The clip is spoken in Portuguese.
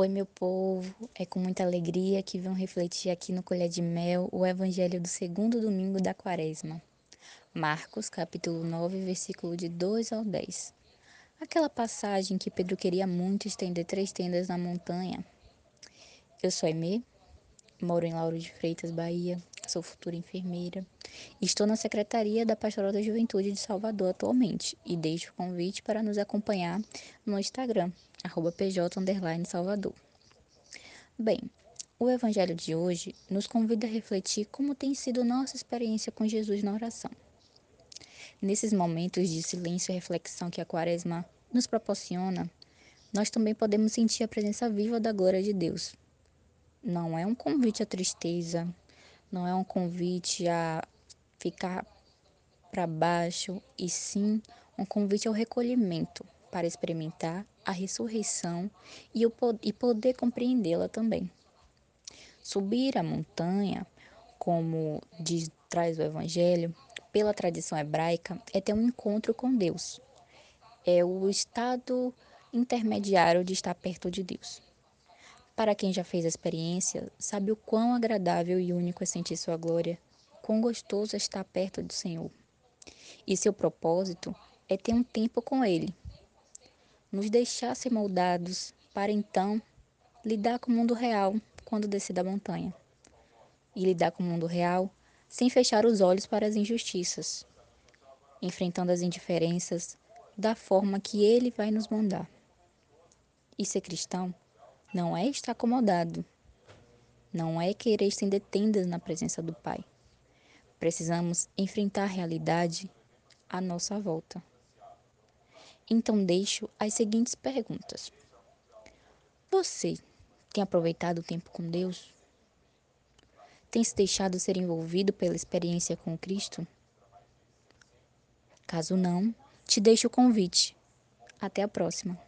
Oi, meu povo, é com muita alegria que venho refletir aqui no Colher de Mel o Evangelho do segundo domingo da Quaresma. Marcos, capítulo 9, versículo de 2 ao 10. Aquela passagem que Pedro queria muito estender três tendas na montanha. Eu sou Aimee, moro em Lauro de Freitas, Bahia, sou futura enfermeira. Estou na Secretaria da Pastoral da Juventude de Salvador atualmente e deixo o convite para nos acompanhar no Instagram, arroba pj Salvador. Bem, o Evangelho de hoje nos convida a refletir como tem sido nossa experiência com Jesus na oração. Nesses momentos de silêncio e reflexão que a Quaresma nos proporciona, nós também podemos sentir a presença viva da glória de Deus. Não é um convite à tristeza, não é um convite a ficar para baixo, e sim um convite ao recolhimento para experimentar a ressurreição e, o, e poder compreendê-la também. Subir a montanha, como diz, traz o Evangelho, pela tradição hebraica, é ter um encontro com Deus. É o estado intermediário de estar perto de Deus. Para quem já fez a experiência, sabe o quão agradável e único é sentir sua glória, quão gostoso é estar perto do Senhor. E seu propósito é ter um tempo com Ele, nos deixar ser moldados para então lidar com o mundo real quando descer da montanha. E lidar com o mundo real sem fechar os olhos para as injustiças, enfrentando as indiferenças da forma que Ele vai nos mandar. E ser cristão não é estar acomodado. Não é querer estender tendas na presença do Pai. Precisamos enfrentar a realidade à nossa volta. Então deixo as seguintes perguntas. Você tem aproveitado o tempo com Deus? Tem se deixado ser envolvido pela experiência com Cristo? Caso não, te deixo o convite. Até a próxima.